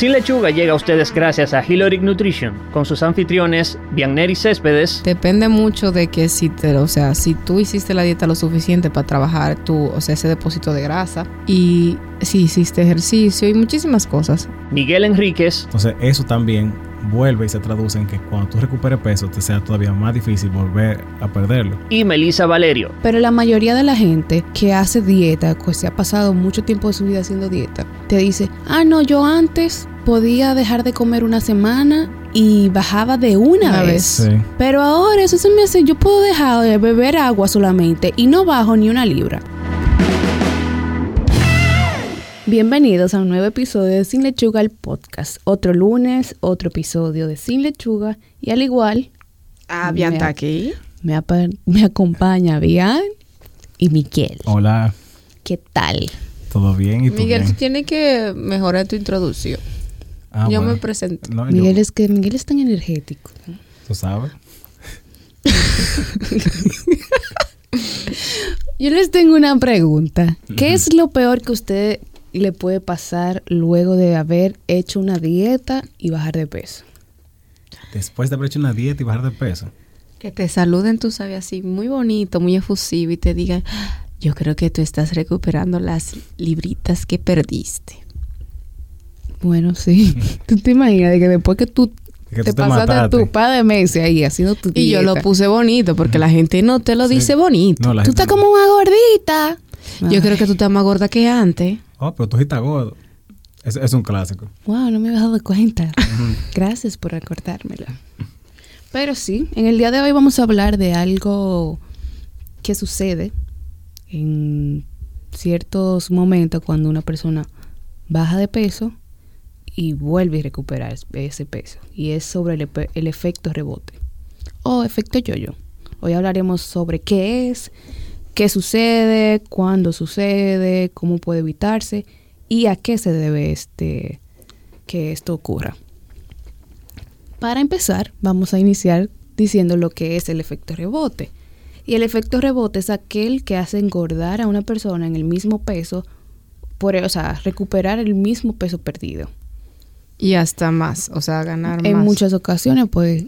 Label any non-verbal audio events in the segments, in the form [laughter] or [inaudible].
Sin Lechuga llega a ustedes gracias a Hiloric Nutrition, con sus anfitriones Bianeri Céspedes. Depende mucho de que si te, o sea, si tú hiciste la dieta lo suficiente para trabajar tu, o sea, ese depósito de grasa y si hiciste ejercicio y muchísimas cosas. Miguel Enríquez. Entonces, eso también vuelve y se traduce en que cuando tú recuperes peso te sea todavía más difícil volver a perderlo. Y Melissa Valerio. Pero la mayoría de la gente que hace dieta, que se ha pasado mucho tiempo de su vida haciendo dieta, te dice, ah, no, yo antes podía dejar de comer una semana y bajaba de una, vez. Pero ahora eso se me hace, yo puedo dejar de beber agua solamente y no bajo ni una libra. Bienvenidos a un nuevo episodio de Sin Lechuga, el podcast. Otro lunes, otro episodio de Sin Lechuga. Y al igual... Ah, Bian está aquí. Me, me acompaña Bian y Miguel. Hola. ¿Qué tal? ¿Todo bien? ¿Y tú Miguel, bien? tú tienes que mejorar tu introducción. Ah, yo bueno. me presento. No, Miguel yo- es que Miguel es tan energético. Tú sabes. [laughs] Yo les tengo una pregunta. ¿Qué es lo peor que usted le puede pasar luego de haber hecho una dieta y bajar de peso? Después de haber hecho una dieta y bajar de peso. Que te saluden, tú sabes, así muy bonito, muy efusivo y te digan, "Ah, yo creo que tú estás recuperando las libritas que perdiste. Bueno, sí. [laughs] ¿Tú te imaginas de que después que tú que te tú te pasaste mataste. tu par de meses ahí haciendo tu Y yo lo dieta? puse bonito porque la gente no te lo Sí. dice bonito. No, la Tú estás no- como una gordita. Yo creo que tú estás más gorda que antes. Oh, pero tú sí estás gordo. Es, es un clásico. Wow, no me había dado cuenta. Gracias por recordármelo. Pero sí, en el día de hoy vamos a hablar de algo que sucede en ciertos momentos cuando una persona baja de peso y vuelve a recuperar es- ese peso. Y es sobre el, el efecto rebote o efecto yo-yo. Hoy hablaremos sobre qué es, qué sucede, cuándo sucede, cómo puede evitarse y a qué se debe este que esto ocurra. Para empezar, vamos a iniciar diciendo lo que es el efecto rebote. Y el efecto rebote es aquel que hace engordar a una persona en el mismo peso, por, o sea, recuperar el mismo peso perdido. Y hasta más, o sea, ganar En más. muchas ocasiones, pues,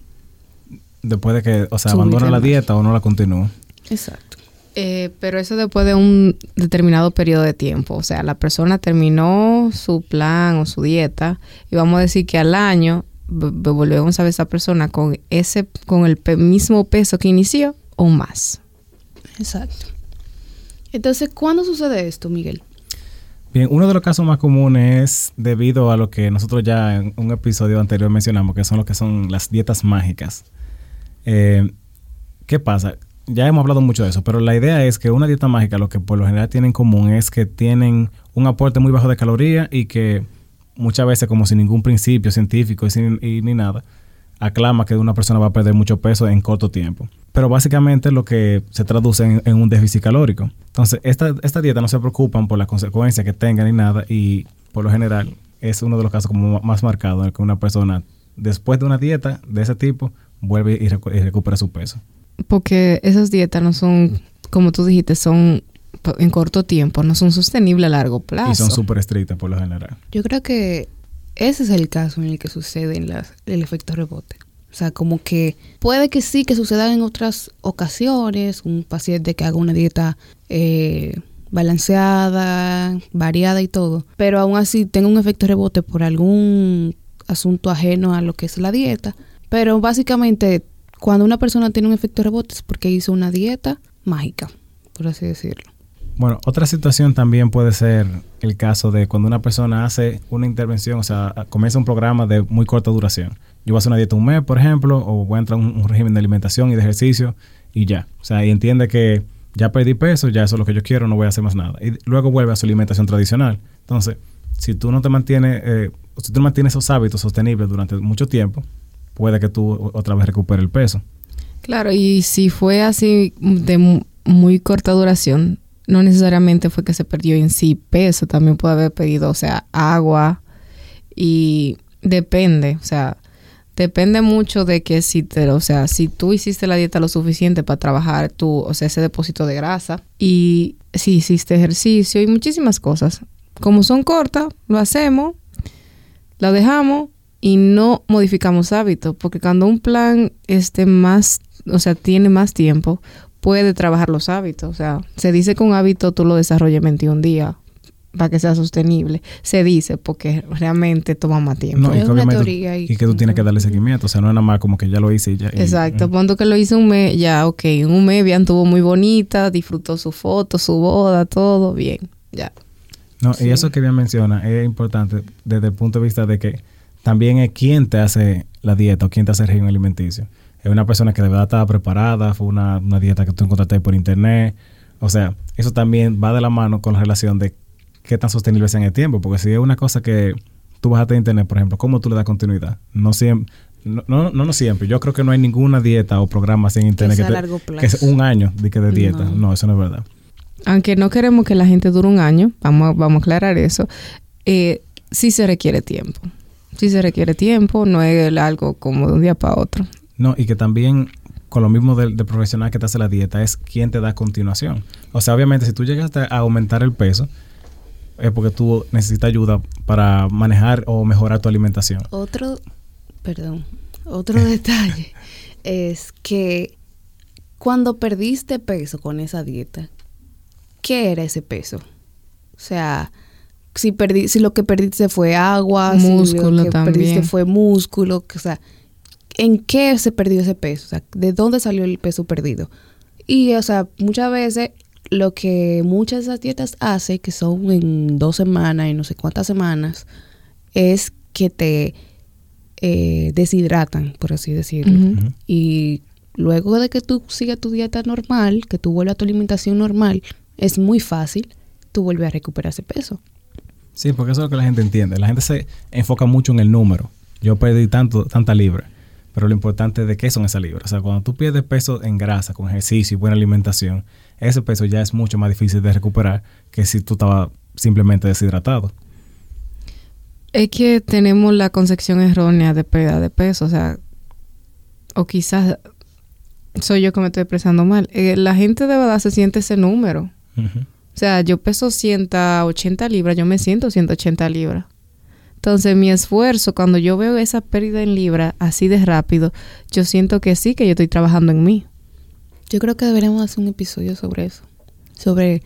Después de que, o sea, abandona la dieta o no la continúa. exacto. Eh, pero eso después de un determinado periodo de tiempo. O sea, la persona terminó su plan o su dieta y vamos a decir que al año volvemos a ver a esa persona con ese con el mismo peso que inició o más. Exacto. Entonces, ¿cuándo sucede esto, Miguel? Bien, uno de los casos más comunes es debido a lo que nosotros ya en un episodio anterior mencionamos, que son lo que son las dietas mágicas. Eh, ¿Qué pasa? Ya hemos hablado mucho de eso, pero la idea es que una dieta mágica lo que por lo general tiene en común es que tienen un aporte muy bajo de calorías y que muchas veces como sin ningún principio científico y, sin- ni nada, aclama que una persona va a perder mucho peso en corto tiempo. Pero básicamente lo que se traduce en, un déficit calórico. Entonces, esta, esta dieta no se preocupan por las consecuencias que tenga ni nada y por lo general es uno de los casos como más marcados en el que una persona después de una dieta de ese tipo vuelve y recupera su peso. Porque esas dietas no son, como tú dijiste, son en corto tiempo, no son sostenibles a largo plazo. Y son súper estrictas por lo general. Yo creo que ese es el caso en el que sucede en las- el efecto rebote. O sea, como que puede que sí, que suceda en otras ocasiones, un paciente que haga una dieta eh, balanceada, variada y todo, pero aún así tenga un efecto rebote por algún asunto ajeno a lo que es la dieta. Pero básicamente, cuando una persona tiene un efecto rebote es porque hizo una dieta mágica, por así decirlo. Bueno, otra situación también puede ser el caso de cuando una persona hace una intervención, o sea, comienza un programa de muy corta duración. Yo voy a hacer una dieta un mes, por ejemplo, o voy a entrar un, un régimen de alimentación y de ejercicio y ya. O sea, y entiende que ya perdí peso, ya eso es lo que yo quiero, no voy a hacer más nada. Y luego vuelve a su alimentación tradicional. Entonces, si tú no te mantienes, eh, si tú no mantienes esos hábitos sostenibles durante mucho tiempo, puede que tú otra vez recuperes el peso. Claro, y si fue así de mu- muy corta duración, no necesariamente fue que se perdió en sí peso, también puede haber perdido, o sea, agua y depende, o sea, depende mucho de que si te, o sea, si tú hiciste la dieta lo suficiente para trabajar tu, o sea, ese depósito de grasa y si hiciste ejercicio y muchísimas cosas. Como son cortas, lo hacemos, la dejamos y no modificamos hábitos, porque cuando un plan esté más, o sea, tiene más tiempo, puede trabajar los hábitos. O sea, se dice que un hábito tú lo desarrollas en 21 días para que sea sostenible. Se dice porque realmente toma más tiempo. No, y Es que, una teoría y- y que tú tienes que darle seguimiento. O sea, no es nada más como que ya lo hice y ya. y- Exacto, cuando que lo hizo un mes, ya, ok, en un mes Bian tuvo muy bonita, disfrutó su foto, su boda, todo bien, ya. No, Sí. y eso que bien menciona es importante desde el punto de vista de que también es quién te hace la dieta o quién te hace el régimen alimenticio. Es una persona que de verdad estaba preparada, fue una, una dieta que tú encontraste por internet. O sea, eso también va de la mano con la relación de qué tan sostenible sea en el tiempo. Porque si es una cosa que tú bajaste de internet, por ejemplo, ¿cómo tú le das continuidad? No siempre. No, no, no, no siempre. Yo creo que no hay ninguna dieta o programa así en internet sea que, te- largo que es plazo. un año de, que de dieta. No. No. eso no es verdad. Aunque no queremos que la gente dure un año, vamos a, vamos a aclarar eso, eh, sí se requiere tiempo. Sí se requiere tiempo, no es algo como de un día para otro. No, y que también con lo mismo del, del profesional que te hace la dieta es quién te da continuación. O sea, obviamente si tú llegas a aumentar el peso es porque tú necesitas ayuda para manejar o mejorar tu alimentación. Otro, perdón, otro [laughs] detalle es que cuando perdiste peso con esa dieta, ¿qué era ese peso? O sea, si perdí, si lo que perdiste fue agua, si lo que también. perdiste fue músculo, que- o sea, ¿en qué se perdió ese peso? O sea, ¿de dónde salió el peso perdido? Y, o sea, muchas veces lo que muchas de esas dietas hacen, que son en dos semanas y no sé cuántas semanas, es que te eh, deshidratan, por así decirlo. Y luego de que tú sigas tu dieta normal, que tú vuelvas a tu alimentación normal, es muy fácil, tú vuelves a recuperar ese peso. Sí, porque eso es lo que la gente entiende. La gente se enfoca mucho en el número. Yo perdí tanto, tanta libra. Pero lo importante es de qué son esas libras. O sea, cuando tú pierdes peso en grasa, con ejercicio y buena alimentación, ese peso ya es mucho más difícil de recuperar que si tú estabas simplemente deshidratado. Es que tenemos la concepción errónea de pérdida de peso, o sea, o quizás soy yo que me estoy expresando mal. Eh, la gente de verdad se siente ese número. Ujú. O sea, yo peso 180 libras, yo me siento 180 libras. Entonces, mi esfuerzo, cuando yo veo esa pérdida en libras así de rápido, yo siento que sí, que yo estoy trabajando en mí. Yo creo que deberíamos hacer un episodio sobre eso. Sobre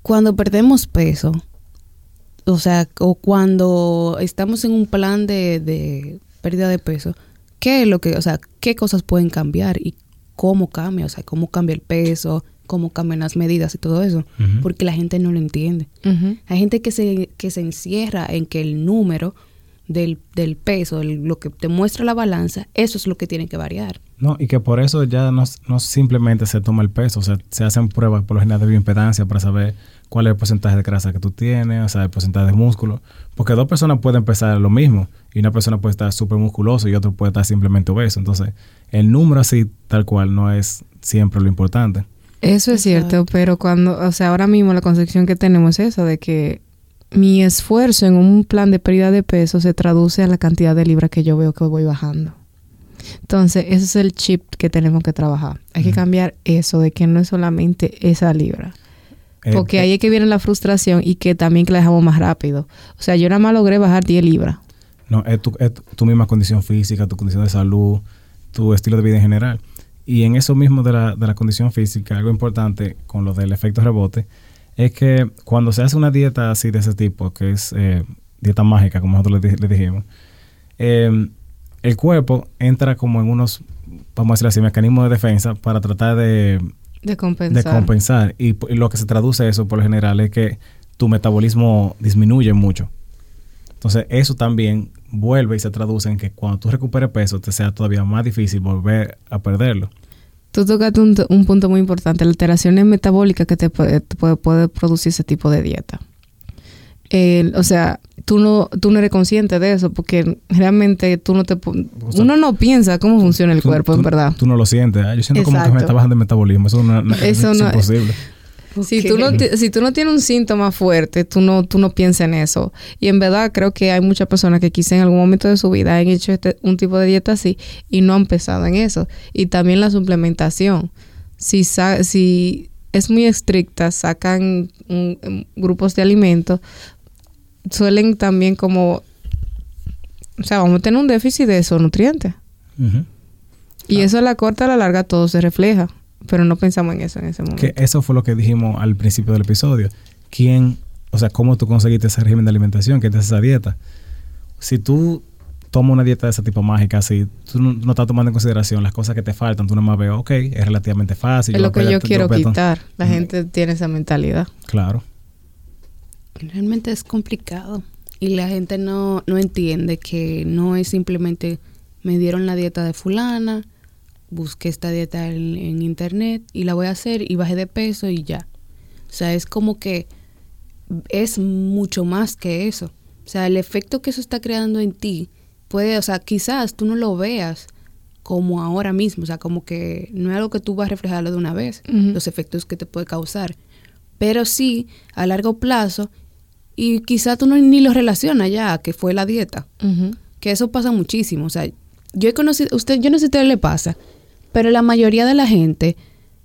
cuando perdemos peso, o sea, o cuando estamos en un plan de, de pérdida de peso, ¿qué es lo que, o sea, qué cosas pueden cambiar y cómo cambia? O sea, cómo cambia el peso, cómo cambian las medidas y todo eso. Porque la gente no lo entiende. Hay gente que se, que se encierra en que el número del, del peso, el- lo que te muestra la balanza, eso es lo que tiene que variar. No, y que por eso ya no, no simplemente se toma el peso, o sea, se hacen pruebas por lo general de bioimpedancia para saber cuál es el porcentaje de grasa que tú tienes, o sea, el porcentaje de músculo. Porque dos personas pueden pesar lo mismo y una persona puede estar súper musculoso y otro puede estar simplemente obeso. Entonces, el número así, tal cual, no es siempre lo importante. Eso es cierto, pero cuando, o sea, ahora mismo la concepción que tenemos es esa de que mi esfuerzo en un plan de pérdida de peso se traduce a la cantidad de libras que yo veo que voy bajando. Entonces, ese es el chip que tenemos que trabajar. Hay que cambiar eso de que no es solamente esa libra. Eh, Porque eh, ahí es que viene la frustración y que también que la dejamos más rápido. O sea, yo nada más logré bajar 10 libras. No, es tu, es tu misma condición física, tu condición de salud, tu estilo de vida en general. Y en eso mismo de la, de la condición física, algo importante con lo del efecto rebote, es que cuando se hace una dieta así de ese tipo, que es eh, dieta mágica, como nosotros le, di- le dijimos, eh, el cuerpo entra como en unos, vamos a decir así, mecanismos de defensa para tratar de, De de compensar. compensar. Y, y lo que se traduce eso por lo general es que tu metabolismo disminuye mucho. Entonces, eso también vuelve y se traduce en que cuando tú recuperes peso, te sea todavía más difícil volver a perderlo. Tú tocaste un, un punto muy importante, la alteraciones metabólicas que te puede, te puede, puede producir ese tipo de dieta. El- o sea, tú no, tú no eres consciente de eso porque realmente tú no te... po- O sea, uno no piensa cómo funciona el Tú- cuerpo, tú- en verdad. Tú no lo sientes. ¿eh? Yo siento como que me Exacto. está bajando el metabolismo. Eso no, Eso es no- imposible. Si, tú no, si tú no tienes un síntoma fuerte, tú no, tú no piensas en eso. Y en verdad creo que hay muchas personas que quizá en algún momento de su vida han hecho este, un tipo de dieta así y no han pensado en eso. Y también la suplementación. Si, sa- si es muy estricta, sacan grupos de alimentos, suelen también como o sea, vamos a tener un déficit de esos nutrientes. Y Ah. eso a la corta, a la larga, todo se refleja. Pero no pensamos en eso en ese momento. Que eso fue lo que dijimos al principio del episodio. ¿Quién, o sea, cómo tú conseguiste ese régimen de alimentación, que es esa dieta? Si tú tomas una dieta de ese tipo mágica, si tú no, no estás tomando en consideración las cosas que te faltan, tú nomás ves, ok, es relativamente fácil. es lo que yo quiero quitar. La Ujú. gente tiene esa mentalidad. Claro. Realmente es complicado. Y la gente no, no entiende que no es simplemente me dieron la dieta de fulana, busqué esta dieta en, en internet y la voy a hacer y bajé de peso y ya. O sea, es como que es mucho más que eso. O sea, el efecto que eso está creando en ti puede, o sea, quizás tú no lo veas como ahora mismo, o sea, como que no es algo que tú vas a reflejarlo de una vez, los efectos que te puede causar, pero sí a largo plazo y quizás tú no ni lo relacionas ya, que fue la dieta, que eso pasa muchísimo, o sea, yo he conocido, usted, yo no sé si a usted le pasa, pero la mayoría de la gente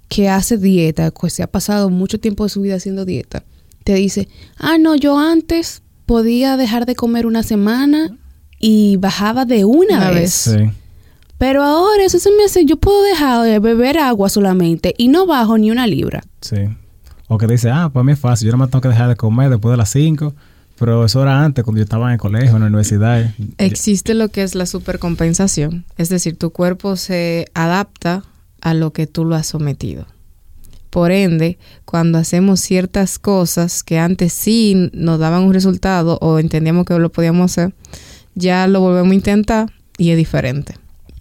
que hace dieta, que se ha pasado mucho tiempo de su vida haciendo dieta, te dice, ah, no, yo antes podía dejar de comer una semana y bajaba de una, Una vez. vez. Sí. Pero ahora eso se me hace, yo puedo dejar de beber agua solamente y no bajo ni una libra. Sí. O que dice, ah, para mí es fácil, yo no me tengo que dejar de comer después de las 5, pero eso era antes, cuando yo estaba en el colegio, en la universidad. Existe lo que es la supercompensación. Es decir, tu cuerpo se adapta a lo que tú lo has sometido. Por ende, cuando hacemos ciertas cosas que antes sí nos daban un resultado o entendíamos que lo podíamos hacer, ya lo volvemos a intentar y es diferente.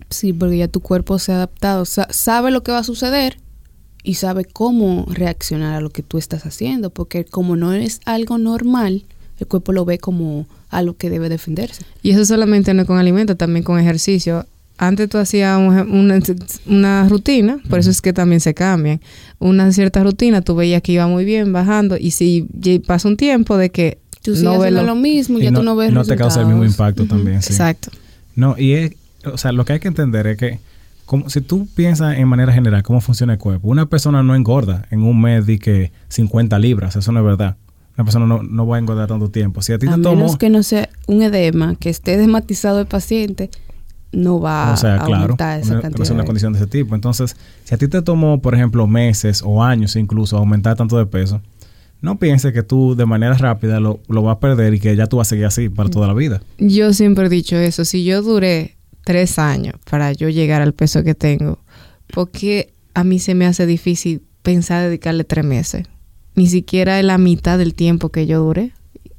Sí, porque ya tu cuerpo se ha adaptado, sa- sabe lo que va a suceder y sabe cómo reaccionar a lo que tú estás haciendo, porque como no es algo normal, el cuerpo lo ve como algo que debe defenderse. Y eso solamente no es con alimentos, también con ejercicio. Antes tú hacías una, una rutina, por eso es que también se cambian. Una cierta rutina, tú veías que iba muy bien bajando y si pasa un tiempo de que Tú sigues no ves haciendo lo- lo mismo, y ya tú no ves no te causa el mismo impacto también. sí. Exacto. No, y es, o sea, lo que hay que entender es que, como, si tú piensas en manera general cómo funciona el cuerpo, una persona no engorda en un mes de que 50 libras, eso no es verdad. Una persona no, no va a engordar tanto tiempo. Si a ti A te menos tomó, que no sea un edema, que esté desmatizado el paciente, no va o sea, a claro, aumentar esa una, cantidad. es una de- condición de ese tipo. Entonces, si a ti te tomó, por ejemplo, meses o años incluso aumentar tanto de peso, no pienses que tú de manera rápida lo, lo vas a perder y que ya tú vas a seguir así para toda la vida. Yo siempre he dicho eso. Si yo duré tres años para yo llegar al peso que tengo, porque a mí se me hace difícil pensar dedicarle tres meses? Ni siquiera la mitad del tiempo que yo duré.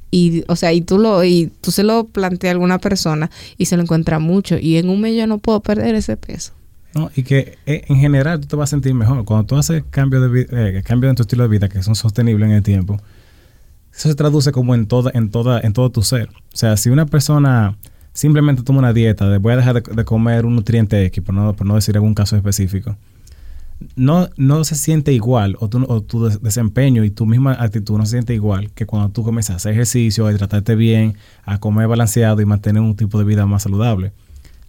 Y, o sea, y tú lo, y tú se lo planteas a alguna persona y se lo encuentra mucho. Y en un mes yo no puedo perder ese peso. ¿no? Y que eh, en general tú te vas a sentir mejor. Cuando tú haces cambios de eh, cambios en tu estilo de vida que son sostenibles en el tiempo, eso se traduce como en toda, en toda, en todo tu ser. O sea, si una persona simplemente toma una dieta de voy a dejar de, de comer un nutriente X, por no, por no decir algún caso específico, no, no se siente igual, o tu, o tu des- desempeño y tu misma actitud no se siente igual que cuando tú comienzas a hacer ejercicio, a tratarte bien, a comer balanceado y mantener un tipo de vida más saludable.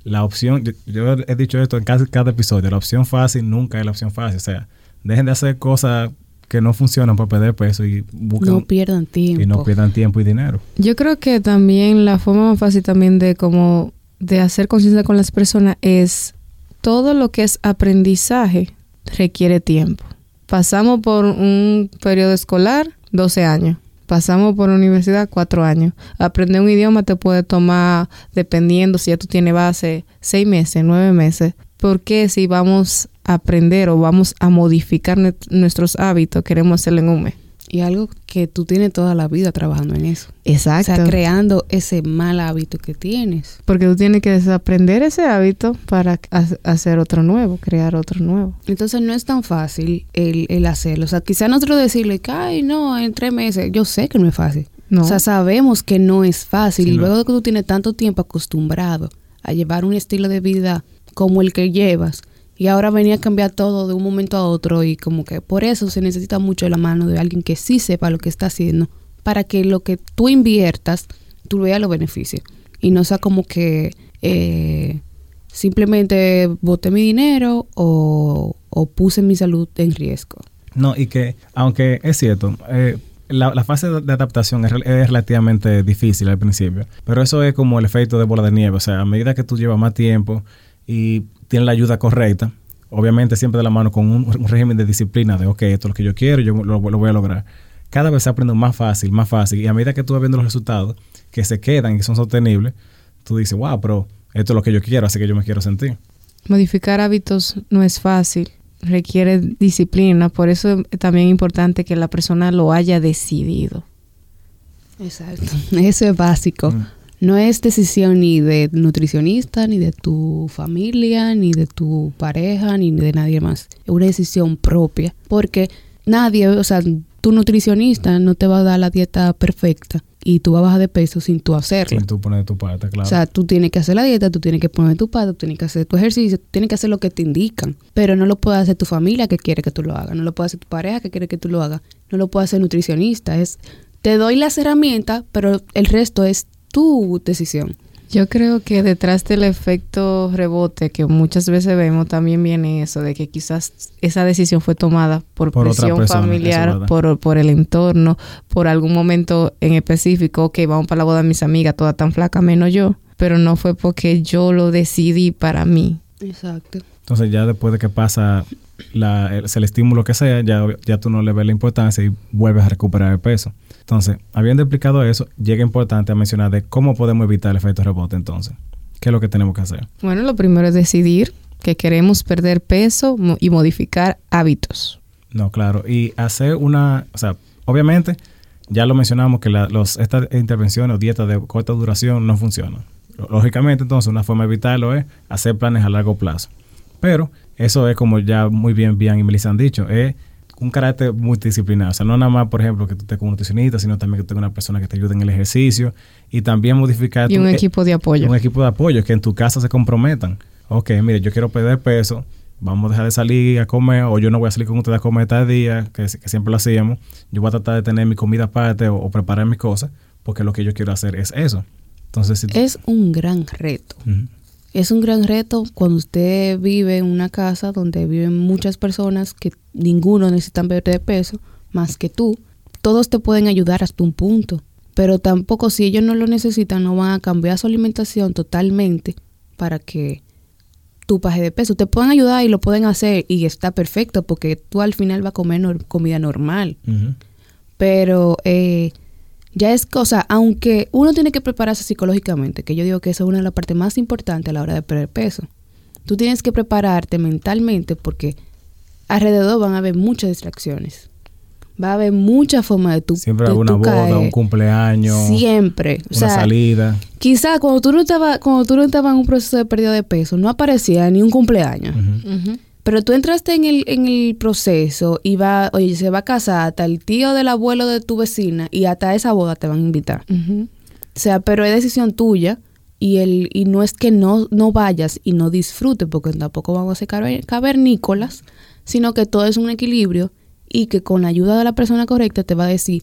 La opción, yo, yo he dicho esto en cada, cada episodio, la opción fácil nunca es la opción fácil. O sea, dejen de hacer cosas que no funcionan para perder peso y busquen No pierdan tiempo. y no pierdan tiempo y dinero. Yo creo que también la forma más fácil también de como de hacer conciencia con las personas es todo lo que es aprendizaje requiere tiempo. Pasamos por un periodo escolar, 12 años. Pasamos por universidad, 4 años. Aprender un idioma te puede tomar, dependiendo si ya tú tienes base, 6 meses, 9 meses. ¿Por qué si vamos a aprender o vamos a modificar nuestros hábitos, queremos hacerlo en un mes? Y algo que tú tienes toda la vida trabajando en eso. Exacto. O sea, creando ese mal hábito que tienes. Porque tú tienes que desaprender ese hábito para ha- hacer otro nuevo, crear otro nuevo. Entonces no es tan fácil el, el hacerlo. O sea, quizá nosotros decirle que, ay, no, en tres meses. Yo sé que no es fácil. No. O sea, sabemos que no es fácil. Sí, y luego de que tú tienes tanto tiempo acostumbrado a llevar un estilo de vida como el que llevas, y ahora venía a cambiar todo de un momento a otro, y como que por eso se necesita mucho la mano de alguien que sí sepa lo que está haciendo, para que lo que tú inviertas, tú veas los beneficios. Y no sea como que eh, simplemente boté mi dinero o, o puse mi salud en riesgo. No, y que, aunque es cierto, eh, la, fase de adaptación es, es relativamente difícil al principio, pero eso es como el efecto de bola de nieve, o sea, a medida que tú llevas más tiempo y tienes la ayuda correcta, obviamente siempre de la mano con un, un régimen de disciplina de, ok, esto es lo que yo quiero, yo lo, lo voy a lograr. Cada vez se aprende más fácil, más fácil, y a medida que tú vas viendo los resultados que se quedan y que son sostenibles, tú dices, wow, pero esto es lo que yo quiero, así que yo me quiero sentir. Modificar hábitos no es fácil, requiere disciplina, por eso es también importante que la persona lo haya decidido. Exacto. [laughs] Eso es básico. Mm. No es decisión ni de nutricionista, ni de tu familia, ni de tu pareja, ni de nadie más. Es una decisión propia. Porque nadie, o sea, tu nutricionista no te va a dar la dieta perfecta y tú vas a bajar de peso sin tú hacerlo. Sin tú poner tu parte, claro. O sea, tú tienes que hacer la dieta, tú tienes que poner tu pato, tú tienes que hacer tu ejercicio, tú tienes que hacer lo que te indican. Pero no lo puede hacer tu familia que quiere que tú lo hagas, no lo puede hacer tu pareja que quiere que tú lo hagas, no lo puede hacer nutricionista. Es, te doy las herramientas, pero el resto es tu decisión. Yo creo que detrás del efecto rebote que muchas veces vemos también viene eso de que quizás esa decisión fue tomada por, presión persona, familiar, por, por el entorno, por algún momento en específico, ok, vamos para la boda de mis amigas, todas tan flacas menos yo, pero no fue porque yo lo decidí para mí. Exacto. Entonces ya después de que pasa la, el, el estímulo que sea, ya, ya tú no le ves la importancia y vuelves a recuperar el peso. Entonces, habiendo explicado eso, llega importante a mencionar de cómo podemos evitar el efecto rebote entonces. ¿Qué es lo que tenemos que hacer? Bueno, lo primero es decidir que queremos perder peso y modificar hábitos. No, claro. Y hacer una, o sea, obviamente, ya lo mencionamos que la- los, estas intervenciones o dietas de corta duración no funcionan. Lógicamente, entonces, una forma de evitarlo es hacer planes a largo plazo. Pero eso es como ya muy bien Bian y Melissa han dicho, es un carácter multidisciplinar. O sea, no nada más, por ejemplo, que tú estés con un nutricionista, sino también que tengas una persona que te ayude en el ejercicio y también modificar Y tu- un eh, equipo de apoyo. un equipo de apoyo, que en tu casa se comprometan. Ok, mire, yo quiero perder peso, vamos a dejar de salir a comer, o yo no voy a salir con ustedes a comer tal día, que, que siempre lo hacíamos. Yo voy a tratar de tener mi comida aparte o, o preparar mis cosas, porque lo que yo quiero hacer es eso. Entonces, si tú- Es un gran reto. Es un gran reto cuando usted vive en una casa donde viven muchas personas que ninguno necesitan perder de peso más que tú. Todos te pueden ayudar hasta un punto, pero tampoco si ellos no lo necesitan no van a cambiar su alimentación totalmente para que tú bajes de peso. Te pueden ayudar y lo pueden hacer y está perfecto porque tú al final vas a comer comida normal pero eh, ya es cosa, aunque uno tiene que prepararse psicológicamente, que yo digo que esa es una de las partes más importantes a la hora de perder peso. Tú tienes que prepararte mentalmente porque alrededor van a haber muchas distracciones. Va a haber muchas formas de tu Siempre de alguna boda, caer. un cumpleaños, Siempre. O una sea, salida. quizás cuando tú no estabas cuando tú no estabas en un proceso de pérdida de peso, no aparecía ni un cumpleaños. Ujú. Pero tú entraste en el, en el proceso y va, oye, se va a casar hasta el tío del abuelo de tu vecina y hasta esa boda te van a invitar. O sea, pero es decisión tuya y el y no es que no, no vayas y no disfrutes, porque tampoco vamos a ser caver- cavernícolas, sino que todo es un equilibrio y que con la ayuda de la persona correcta te va a decir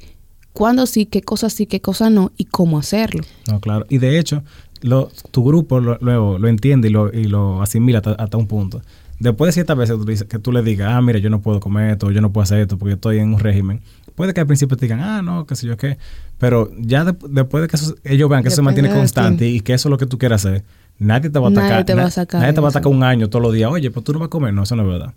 cuándo sí, qué cosas sí, qué cosas no y cómo hacerlo. No, claro. Y de hecho, lo- tu grupo lo, luego lo entiende y lo, y lo asimila hasta, hasta un punto. Después de ciertas veces que tú, dices- que tú le digas, ah, mira, yo no puedo comer esto, yo no puedo hacer esto porque yo estoy en un régimen. Puede que al principio te digan, ah, no, qué sé yo qué. Pero ya de- después de que eso- ellos vean que eso se mantiene constante y que eso es lo que tú quieres hacer, nadie te va a Nadie atacar. te va a sacar nadie te va a atacar un año todos los días. Oye, pues tú no vas a comer. No, eso no es verdad.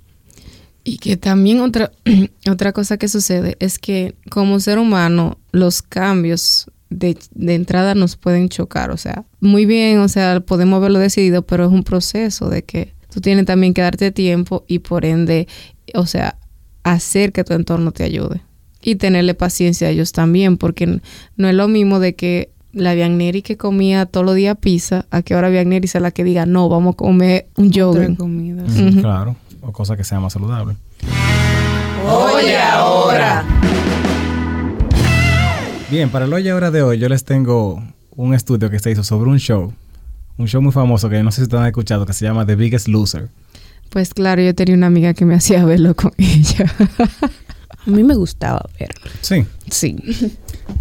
Y que también otra, [clears throat] otra cosa que sucede es que como ser humano los cambios de, de entrada nos pueden chocar. O sea, muy bien, o sea, podemos haberlo decidido, pero es un proceso de que tú tienes también que darte tiempo y por ende, o sea, hacer que tu entorno te ayude. Y tenerle paciencia a ellos también, porque no es lo mismo de que la Viagneri que comía todos los días pizza, a que ahora Viagneri sea la que diga, no, vamos a comer un Otra yogurt. comida. Ujú. Claro. O cosas que sean más saludables. Oye, ahora. Bien, para el hoy y ahora de hoy, yo les tengo un estudio que se hizo sobre un show. Un show muy famoso que no sé si ustedes han escuchado, que se llama The Biggest Loser. Pues claro, yo tenía una amiga que me hacía verlo con [laughs] ella. A mí me gustaba verlo. Sí. Sí.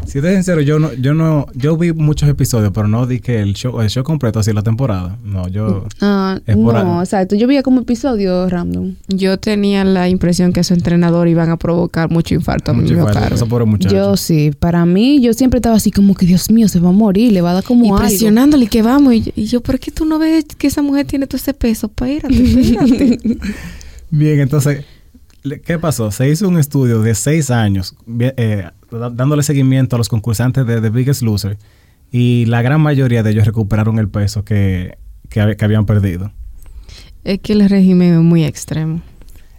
Si te sincero, yo no, yo no, yo vi muchos episodios, pero no di que el show, el show completo así la temporada. No, yo. Ah, por no, exacto. Yo veía como episodio random. Yo tenía la impresión que su entrenador iban a provocar mucho infarto a mi mucho infarto. Eso muchacho. Yo sí. Para mí, yo siempre estaba así como que, Dios mío, se va a morir, le va a dar como Y algo. presionándole que vamos. Y yo, y yo, ¿por qué tú no ves que esa mujer tiene todo ese peso? Espérate, espérate. [laughs] Bien, entonces, ¿qué pasó? Se hizo un estudio de seis años eh, dándole seguimiento a los concursantes de The Biggest Loser y la gran mayoría de ellos recuperaron el peso que, que, hab- que habían perdido. es que el régimen es muy extremo.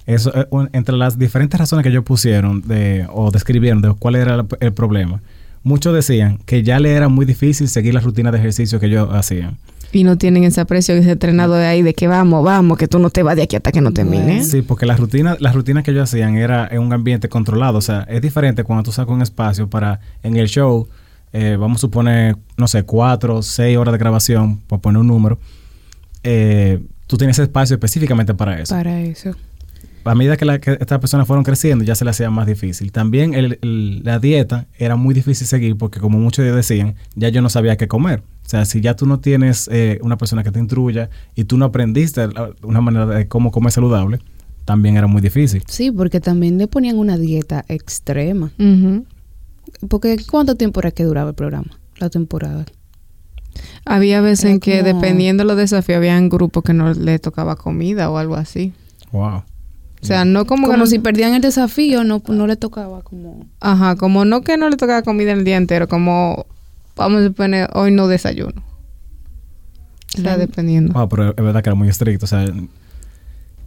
Eso, eh, entre las diferentes razones que ellos pusieron de, o describieron de cuál era el, el problema, muchos decían que ya le era muy difícil seguir la rutina de ejercicio que ellos hacían. Y no tienen ese aprecio, ese entrenado de ahí de que vamos, vamos, que tú no te vas de aquí hasta que no termines. Sí, porque la rutina, la rutina que ellos hacían era en un ambiente controlado. O sea, es diferente cuando tú sacas un espacio para, en el show, eh, vamos a suponer, no sé, cuatro, seis horas de grabación, por poner un número. eh, tú tienes espacio específicamente para eso. Para eso. A medida que, la- que estas personas fueron creciendo, ya se le hacía más difícil. También el- el- la dieta era muy difícil seguir porque, como muchos de ellos decían, ya yo no sabía qué comer. O sea, si ya tú no tienes eh, una persona que te instruya y tú no aprendiste una manera de cómo comer saludable, también era muy difícil. Sí, porque también le ponían una dieta extrema. Ujú. Porque ¿cuánto tiempo era que duraba el programa? La temporada. Había veces Era en que como- dependiendo de los desafíos, habían grupos que no le tocaba comida o algo así. Wow. O sea, no como, Como, que no- si perdían el desafío, no, no le tocaba como... Ajá, como no que no le tocaba comida el día entero, como vamos a suponer hoy no desayuno. O sea, Ujú. dependiendo. Wow, pero es verdad que era muy estricto. O sea,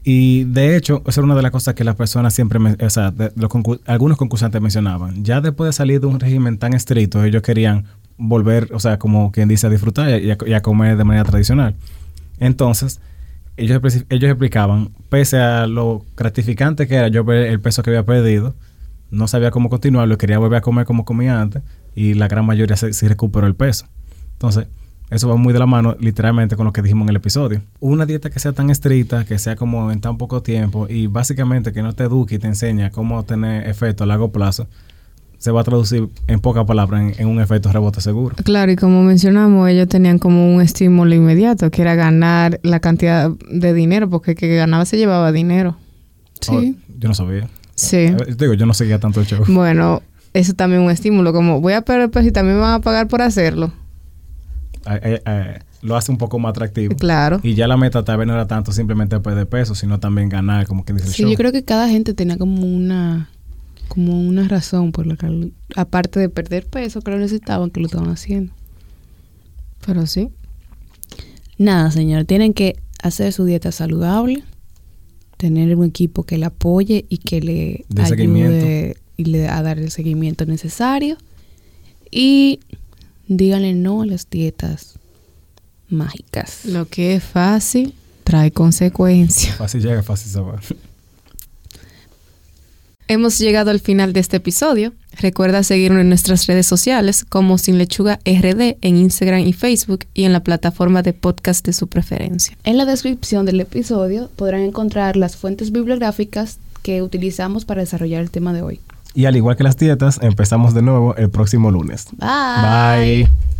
y de hecho, esa era una de las cosas que las personas siempre, me- o sea, de- los concur- algunos concursantes mencionaban. Ya después de salir de un régimen tan estricto, ellos querían volver, o sea, como quien dice, a disfrutar y a, y a comer de manera tradicional. Entonces, ellos, ellos explicaban, pese a lo gratificante que era yo ver el peso que había perdido, no sabía cómo continuarlo, quería volver a comer como comía antes y la gran mayoría se- sí recuperó el peso. Entonces, eso va muy de la mano literalmente con lo que dijimos en el episodio. Una dieta que sea tan estricta, que sea como en tan poco tiempo y básicamente que no te eduque y te enseña cómo tener efecto a largo plazo, se va a traducir en pocas palabras en, en un efecto rebote seguro. Claro, y como mencionamos, ellos tenían como un estímulo inmediato, que era ganar la cantidad de dinero, porque el que ganaba se llevaba dinero. Sí. Oh, yo no sabía. Sí. Eh, te digo, yo no seguía tanto el show. Bueno, eso también es un estímulo, como voy a perder peso y también me van a pagar por hacerlo. Eh, eh, eh, lo hace un poco más atractivo. Claro. Y ya la meta tal vez no era tanto simplemente perder peso, sino también ganar, como que dice el Sí, show. yo creo que cada gente tenía como una como una razón por la que aparte de perder peso que lo necesitaban que lo estaban haciendo. Pero sí. Nada, señor, tienen que hacer su dieta saludable, tener un equipo que le apoye y que le De ayude seguimiento. y le a dar el seguimiento necesario y díganle no a las dietas mágicas. Lo que es fácil trae consecuencias. Fácil llega, fácil se va. Hemos llegado al final de este episodio. Recuerda seguirnos en nuestras redes sociales como Sin Lechuga RD en Instagram y Facebook y en la plataforma de podcast de su preferencia. En la descripción del episodio podrán encontrar las fuentes bibliográficas que utilizamos para desarrollar el tema de hoy. Y al igual que las dietas, empezamos de nuevo el próximo lunes. Bye. Bye.